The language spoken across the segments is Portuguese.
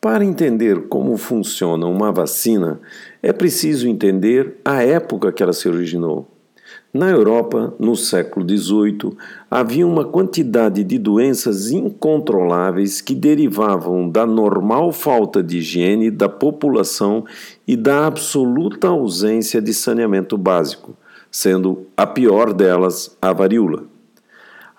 Para entender como funciona uma vacina, é preciso entender a época que ela se originou. Na Europa, no século XVIII, havia uma quantidade de doenças incontroláveis que derivavam da normal falta de higiene da população e da absoluta ausência de saneamento básico, sendo a pior delas a varíola.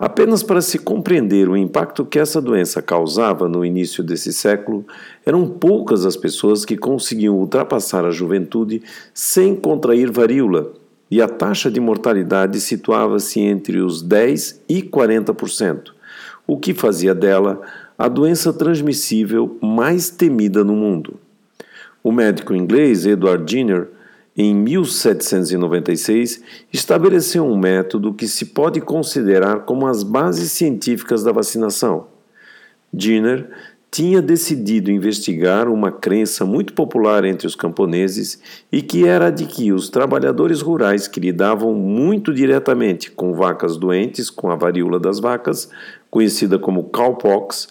Apenas para se compreender o impacto que essa doença causava no início desse século, eram poucas as pessoas que conseguiam ultrapassar a juventude sem contrair varíola, e a taxa de mortalidade situava-se entre os 10 e 40%, o que fazia dela a doença transmissível mais temida no mundo. O médico inglês Edward Jenner em 1796, estabeleceu um método que se pode considerar como as bases científicas da vacinação. Jenner tinha decidido investigar uma crença muito popular entre os camponeses e que era de que os trabalhadores rurais que lidavam muito diretamente com vacas doentes com a varíola das vacas, conhecida como cowpox,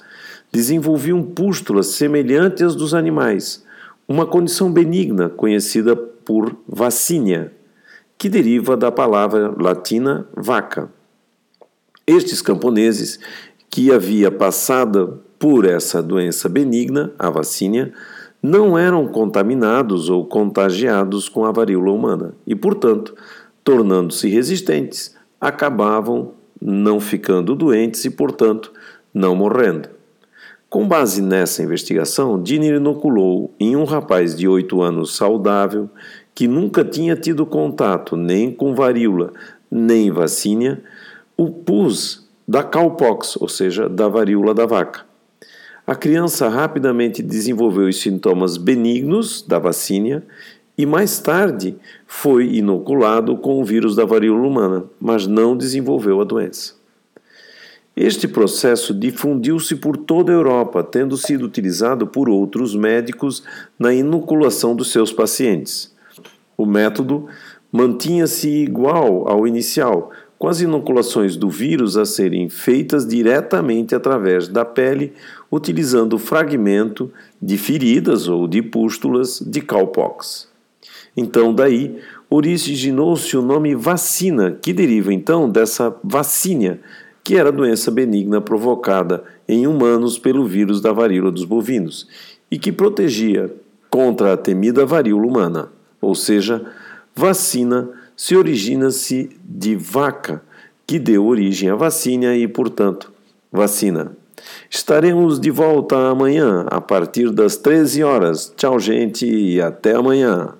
desenvolviam pústulas semelhantes às dos animais, uma condição benigna conhecida por vacínia, que deriva da palavra latina vaca. Estes camponeses, que havia passado por essa doença benigna, a vacínia, não eram contaminados ou contagiados com a varíola humana e, portanto, tornando-se resistentes, acabavam não ficando doentes e, portanto, não morrendo. Com base nessa investigação, Dinner inoculou em um rapaz de 8 anos saudável, que nunca tinha tido contato nem com varíola, nem vacínia, o pus da cowpox, ou seja, da varíola da vaca. A criança rapidamente desenvolveu os sintomas benignos da vacínia e mais tarde foi inoculado com o vírus da varíola humana, mas não desenvolveu a doença. Este processo difundiu-se por toda a Europa, tendo sido utilizado por outros médicos na inoculação dos seus pacientes. O método mantinha-se igual ao inicial, com as inoculações do vírus a serem feitas diretamente através da pele, utilizando fragmento de feridas ou de pústulas de cowpox. Então, daí, originou-se o nome vacina, que deriva então dessa vacínia, que era a doença benigna provocada em humanos pelo vírus da varíola dos bovinos e que protegia contra a temida varíola humana, ou seja, vacina se origina-se de vaca, que deu origem à vacina e, portanto, vacina. Estaremos de volta amanhã a partir das 13 horas. Tchau, gente, e até amanhã.